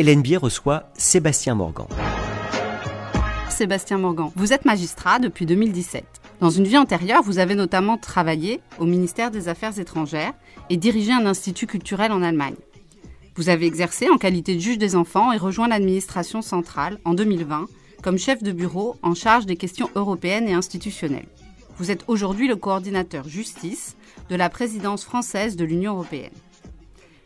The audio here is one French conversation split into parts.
Hélène Bier reçoit Sébastien Morgan. Sébastien Morgan, vous êtes magistrat depuis 2017. Dans une vie antérieure, vous avez notamment travaillé au ministère des Affaires étrangères et dirigé un institut culturel en Allemagne. Vous avez exercé en qualité de juge des enfants et rejoint l'administration centrale en 2020 comme chef de bureau en charge des questions européennes et institutionnelles. Vous êtes aujourd'hui le coordinateur justice de la présidence française de l'Union européenne.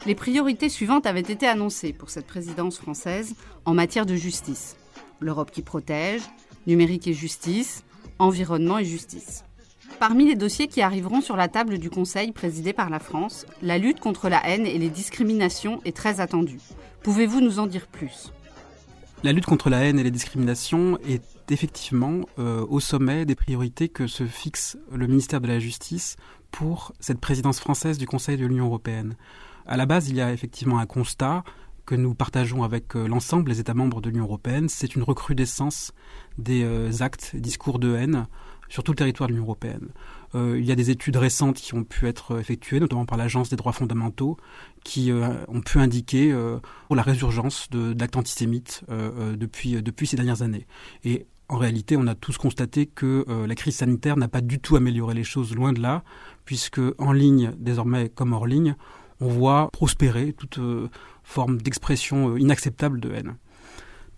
Les priorités suivantes avaient été annoncées pour cette présidence française en matière de justice. L'Europe qui protège, numérique et justice, environnement et justice. Parmi les dossiers qui arriveront sur la table du Conseil présidé par la France, la lutte contre la haine et les discriminations est très attendue. Pouvez-vous nous en dire plus? La lutte contre la haine et les discriminations est effectivement euh, au sommet des priorités que se fixe le ministère de la Justice pour cette présidence française du Conseil de l'Union européenne. À la base, il y a effectivement un constat que nous partageons avec euh, l'ensemble des États membres de l'Union européenne, c'est une recrudescence des euh, actes discours de haine sur tout le territoire de l'Union européenne. Euh, il y a des études récentes qui ont pu être effectuées, notamment par l'Agence des droits fondamentaux, qui ont pu indiquer la résurgence d'actes antisémites depuis ces dernières années. Et en réalité, on a tous constaté que la crise sanitaire n'a pas du tout amélioré les choses, loin de là, puisque en ligne, désormais comme hors ligne, on voit prospérer toute euh, forme d'expression euh, inacceptable de haine.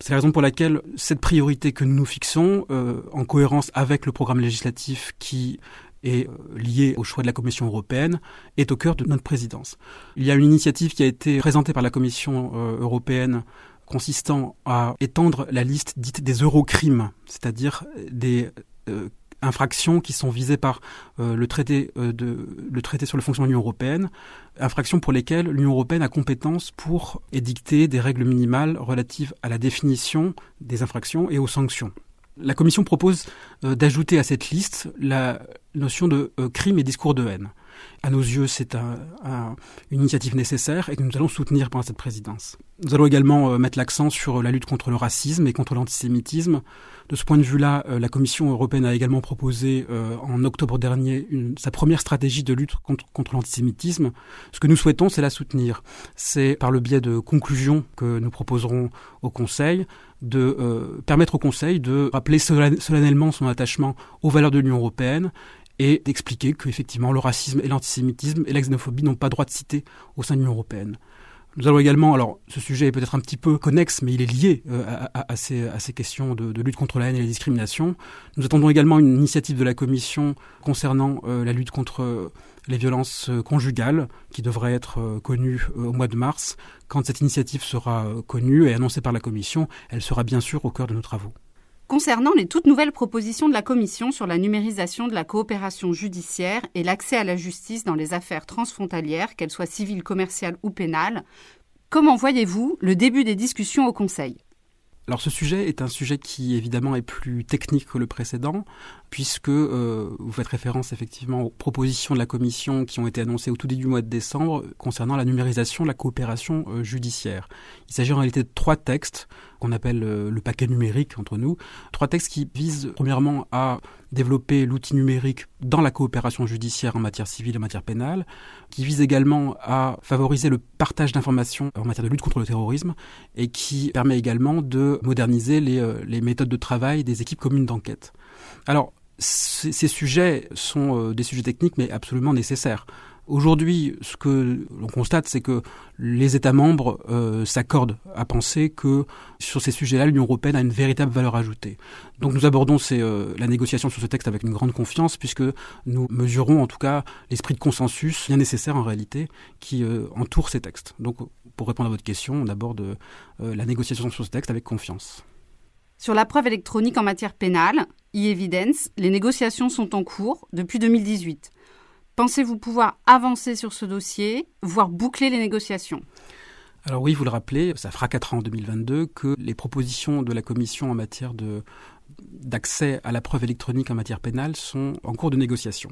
C'est la raison pour laquelle cette priorité que nous nous fixons, euh, en cohérence avec le programme législatif qui est lié au choix de la Commission européenne, est au cœur de notre présidence. Il y a une initiative qui a été présentée par la Commission européenne consistant à étendre la liste dite des eurocrimes, c'est-à-dire des infractions qui sont visées par euh, le, traité, euh, le traité sur le fonctionnement de l'Union européenne, infractions pour lesquelles l'Union européenne a compétence pour édicter des règles minimales relatives à la définition des infractions et aux sanctions. La Commission propose euh, d'ajouter à cette liste la notion de crime et discours de haine. À nos yeux, c'est une initiative nécessaire et que nous allons soutenir pendant cette présidence. Nous allons également euh, mettre l'accent sur la lutte contre le racisme et contre l'antisémitisme. De ce point de vue-là, euh, la Commission européenne a également proposé euh, en octobre dernier sa première stratégie de lutte contre, l'antisémitisme. Ce que nous souhaitons, c'est la soutenir. C'est par le biais de conclusions que nous proposerons au Conseil de permettre au Conseil de rappeler solennellement son attachement aux valeurs de l'Union européenne et d'expliquer qu'effectivement le racisme et l'antisémitisme et la xénophobie n'ont pas droit de citer au sein de l'Union européenne. Nous allons également, alors ce sujet est peut-être un petit peu connexe, mais il est lié euh, à, ces, questions de, lutte contre la haine et la discrimination. Nous attendons également une initiative de la Commission concernant euh, la lutte contre euh, les violences conjugales, qui devrait être connue au mois de mars. Quand cette initiative sera connue et annoncée par la Commission, elle sera bien sûr au cœur de nos travaux. Concernant les toutes nouvelles propositions de la Commission sur la numérisation de la coopération judiciaire et l'accès à la justice dans les affaires transfrontalières, qu'elles soient civiles, commerciales ou pénales, comment voyez-vous le début des discussions au Conseil? Alors ce sujet est un sujet qui évidemment est plus technique que le précédent, puisque euh, vous faites référence effectivement aux propositions de la Commission qui ont été annoncées au tout début du mois de décembre concernant la numérisation de la coopération euh, judiciaire. Il s'agit en réalité de trois textes qu'on appelle euh, le paquet numérique entre nous, trois textes qui visent premièrement à développer l'outil numérique dans la coopération judiciaire en matière civile et en matière pénale, qui visent également à favoriser le partage d'informations en matière de lutte contre le terrorisme et qui permet également de moderniser les, les méthodes de travail des équipes communes d'enquête. Alors, ces sujets sont euh, des sujets techniques, mais absolument nécessaires. Aujourd'hui, ce que l'on constate, c'est que les États membres euh, s'accordent à penser que sur ces sujets-là, l'Union européenne a une véritable valeur ajoutée. Donc nous abordons euh, la négociation sur ce texte avec une grande confiance, puisque nous mesurons en tout cas l'esprit de consensus bien nécessaire en réalité qui entoure ces textes. Donc pour répondre à votre question, on aborde la négociation sur ce texte avec confiance. Sur la preuve électronique en matière pénale, e-evidence, les négociations sont en cours depuis 2018. Pensez-vous pouvoir avancer sur ce dossier, voire boucler les négociations? Alors oui, vous le rappelez, ça fera 4 ans en 2022 que les propositions de la Commission en matière de d'accès à la preuve électronique en matière pénale sont en cours de négociation.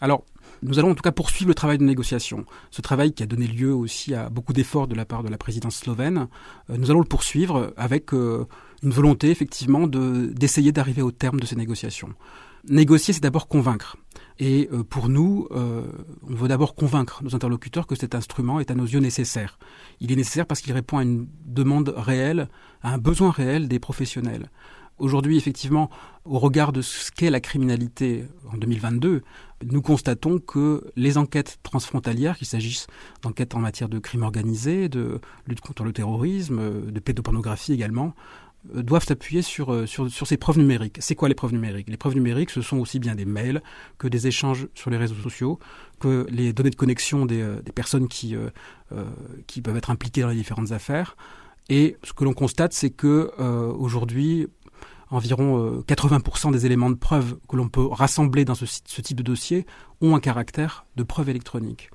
Alors, nous allons en tout cas poursuivre le travail de négociation. Ce travail qui a donné lieu aussi à beaucoup d'efforts de la part de la présidence slovène, euh, nous allons le poursuivre avec euh, une volonté effectivement d'essayer d'arriver au terme de ces négociations. Négocier, c'est d'abord convaincre. Et euh, pour nous, on veut d'abord convaincre nos interlocuteurs que cet instrument est à nos yeux nécessaire. Il est nécessaire parce qu'il répond à une demande réelle, à un besoin réel des professionnels. Aujourd'hui, effectivement, au regard de ce qu'est la criminalité en 2022, nous constatons que les enquêtes transfrontalières, qu'il s'agisse d'enquêtes en matière de crime organisé, de lutte contre le terrorisme, de pédopornographie également, euh, doivent s'appuyer sur, euh, sur, ces preuves numériques. C'est quoi les preuves numériques? Les preuves numériques, ce sont aussi bien des mails que des échanges sur les réseaux sociaux, que les données de connexion des, euh, personnes qui, peuvent être impliquées dans les différentes affaires. Et ce que l'on constate, c'est que aujourd'hui, environ 80% euh, des éléments de preuve que l'on peut rassembler dans ce, type de dossier ont un caractère de preuve électronique.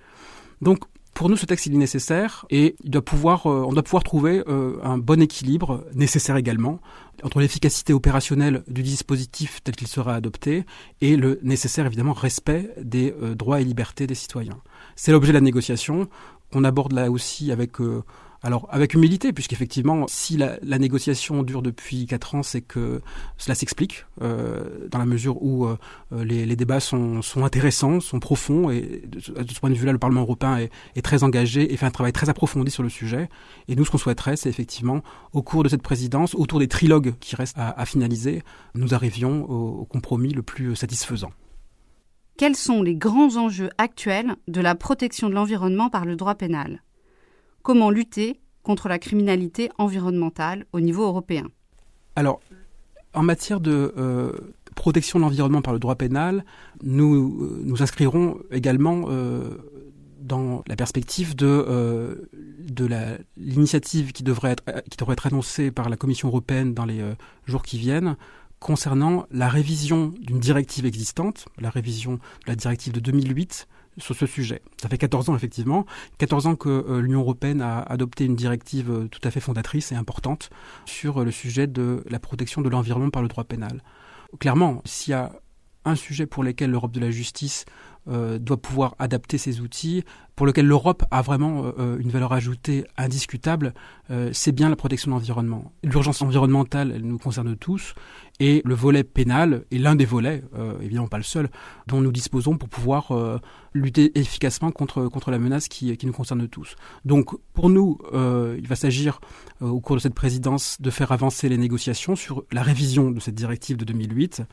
Donc, pour nous, ce texte est nécessaire et euh, on doit pouvoir trouver euh, un bon équilibre nécessaire également entre l'efficacité opérationnelle du dispositif tel qu'il sera adopté et le nécessaire évidemment respect des droits et libertés des citoyens. C'est l'objet de la négociation qu'on aborde là aussi avec alors avec humilité, puisqu'effectivement, si la, négociation dure depuis quatre ans, c'est que cela s'explique, euh, dans la mesure où euh, les, débats sont, intéressants, sont profonds, et de, ce point de vue-là, le Parlement européen est, très engagé et fait un travail très approfondi sur le sujet. Et nous, ce qu'on souhaiterait, c'est effectivement, au cours de cette présidence, autour des trilogues qui restent à, finaliser, nous arrivions au compromis le plus satisfaisant. Quels sont les grands enjeux actuels de la protection de l'environnement par le droit pénal? Comment lutter contre la criminalité environnementale au niveau européen. Alors, en matière de euh, protection de l'environnement par le droit pénal, nous euh, nous inscrirons également euh, dans la perspective de, l'initiative qui devrait être annoncée par la Commission européenne dans les jours qui viennent concernant la révision d'une directive existante, la révision de la directive de 2008 sur ce sujet. Ça fait 14 ans effectivement, 14 ans que euh, l'Union européenne a adopté une directive euh, tout à fait fondatrice et importante sur euh, le sujet de la protection de l'environnement par le droit pénal. Clairement, s'il y a un sujet pour lequel l'Europe de la justice doit pouvoir adapter ses outils, pour lequel l'Europe a vraiment une valeur ajoutée indiscutable, c'est bien la protection de l'environnement. L'urgence environnementale, elle nous concerne tous, et le volet pénal est l'un des volets, évidemment pas le seul, dont nous disposons pour pouvoir lutter efficacement contre, contre la menace qui, qui nous concerne tous. Donc pour nous, euh, il va s'agir euh, au cours de cette présidence de faire avancer les négociations sur la révision de cette directive de 2008,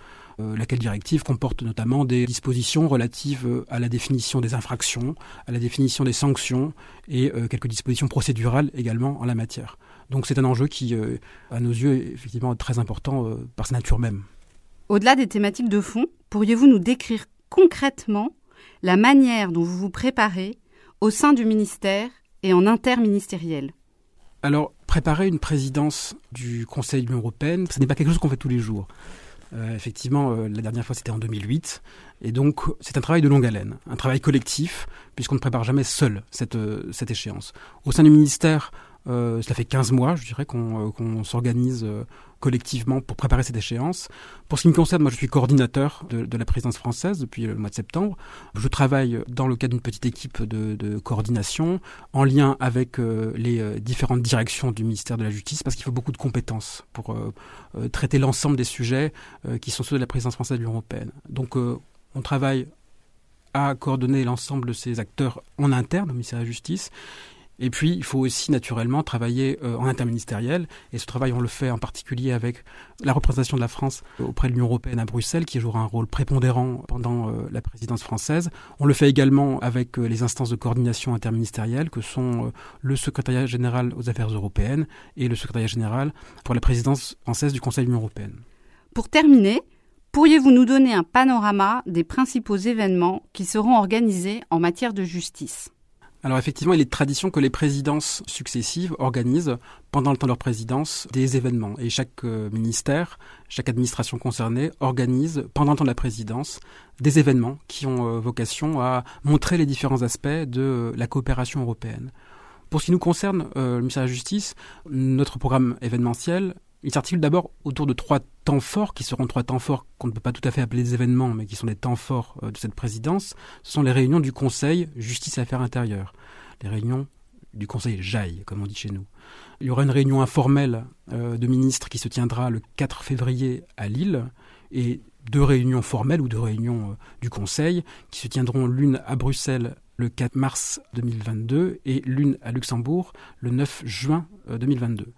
euh, laquelle directive comporte notamment des dispositions relatives à la définition des infractions, à la définition des sanctions et quelques dispositions procédurales également en la matière. Donc c'est un enjeu qui, à nos yeux, est effectivement très important par sa nature même. Au-delà des thématiques de fond, pourriez-vous nous décrire concrètement la manière dont vous vous préparez au sein du ministère et en interministériel? Alors, préparer une présidence du Conseil de l'Union européenne, ce n'est pas quelque chose qu'on fait tous les jours. Euh, effectivement, euh, la dernière fois c'était en 2008, et donc c'est un travail de longue haleine, un travail collectif, puisqu'on ne prépare jamais seul cette, euh, cette échéance. Au sein du ministère, euh, cela fait 15 mois, je dirais, qu'on euh, s'organise euh, collectivement pour préparer cette échéance. Pour ce qui me concerne, moi je suis coordinateur de, la présidence française depuis le mois de septembre. Je travaille dans le cadre d'une petite équipe de, coordination en lien avec les différentes directions du ministère de la Justice parce qu'il faut beaucoup de compétences pour traiter l'ensemble des sujets qui sont ceux de la présidence française de l'Union européenne. Donc on travaille à coordonner l'ensemble de ces acteurs en interne au ministère de la Justice et puis, il faut aussi naturellement travailler euh, en interministériel. Et ce travail, on le fait en particulier avec la représentation de la France auprès de l'Union européenne à Bruxelles, qui jouera un rôle prépondérant pendant euh, la présidence française. On le fait également avec euh, les instances de coordination interministérielle, que sont le secrétariat général aux affaires européennes et le secrétariat général pour la présidence française du Conseil de l'Union européenne. Pour terminer, pourriez-vous nous donner un panorama des principaux événements qui seront organisés en matière de justice? Alors effectivement, il est de tradition que les présidences successives organisent pendant le temps de leur présidence des événements. Et chaque euh, ministère, chaque administration concernée organise pendant le temps de la présidence des événements qui ont euh, vocation à montrer les différents aspects de la coopération européenne. Pour ce qui nous concerne, le ministère de la Justice, notre programme événementiel, il s'articule d'abord autour de trois temps forts, qui seront trois temps forts qu'on ne peut pas tout à fait appeler des événements, mais qui sont des temps forts de cette présidence. Ce sont les réunions du Conseil Justice Affaires intérieures. Les réunions du Conseil JAI, comme on dit chez nous. Il y aura une réunion informelle de ministres qui se tiendra le 4 février à Lille, et deux réunions formelles ou deux réunions euh, du Conseil qui se tiendront l'une à Bruxelles le 4 mars 2022 et l'une à Luxembourg le 9 juin 2022.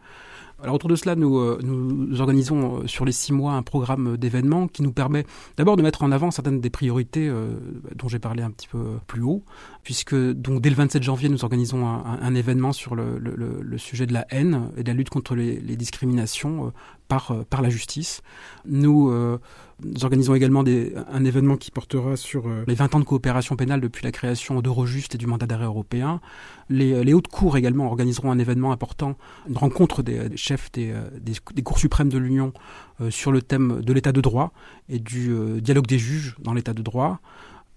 Alors autour de cela, nous, euh, nous organisons euh, sur les six mois un programme d'événements qui nous permet d'abord de mettre en avant certaines des priorités euh, dont j'ai parlé un petit peu plus haut, puisque donc dès le 27 janvier, nous organisons un, événement sur le, sujet de la haine et de la lutte contre les discriminations par, par la justice. Nous nous organisons également un événement qui portera sur euh, les 20 ans de coopération pénale depuis la création d'Eurojust et du mandat d'arrêt européen. Les, hautes cours également organiseront un événement important, une rencontre des, chefs des, euh, des, cours suprêmes de l'Union euh, sur le thème de l'état de droit et du euh, dialogue des juges dans l'état de droit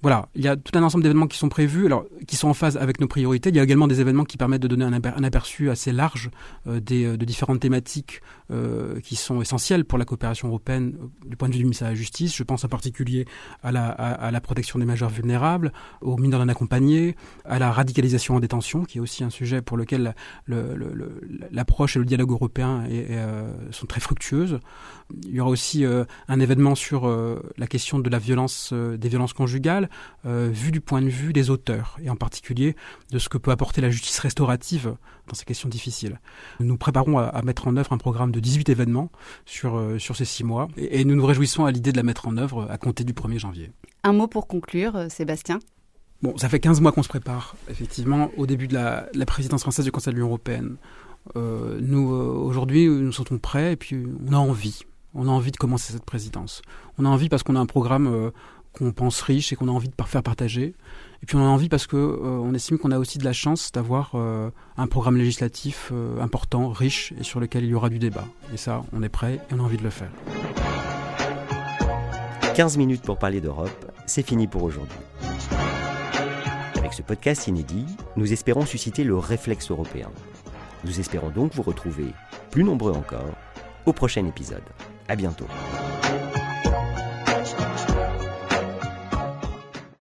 voilà, il y a tout un ensemble d'événements qui sont prévus, alors qui sont en phase avec nos priorités. Il y a également des événements qui permettent de donner un, aperçu assez large euh, des, euh, de différentes thématiques euh, qui sont essentielles pour la coopération européenne du point de vue du ministère de la Justice. Je pense en particulier à la, protection des majeurs vulnérables, aux mineurs non accompagnés, à la radicalisation en détention, qui est aussi un sujet pour lequel l'approche et le dialogue européen est, sont très fructueuses. Il y aura aussi un événement sur la question des violences conjugales euh, vu du point de vue des auteurs, et en particulier de ce que peut apporter la justice restaurative dans ces questions difficiles. Nous préparons à, mettre en œuvre un programme de 18 événements sur, euh, sur ces six mois, et, nous nous réjouissons à l'idée de la mettre en œuvre à compter du 1er janvier. Un mot pour conclure, euh, Sébastien Bon, ça fait 15 mois qu'on se prépare, effectivement, au début de la, la présidence française du Conseil de l'Union européenne. Euh, nous, euh, aujourd'hui, nous sommes prêts et puis on a envie. On a envie de commencer cette présidence. On a envie parce qu'on a un programme euh, qu'on pense riche et qu'on a envie de faire partager. Et puis on a envie parce que euh, estime qu'on a aussi de la chance d'avoir euh, un programme législatif euh, important, riche et sur lequel il y aura du débat. Et ça, on est prêt et on a envie de le faire. 15 minutes pour parler d'Europe, c'est fini pour aujourd'hui. Avec ce podcast inédit, nous espérons susciter le réflexe européen. Nous espérons donc vous retrouver, plus nombreux encore, au prochain épisode. À bientôt.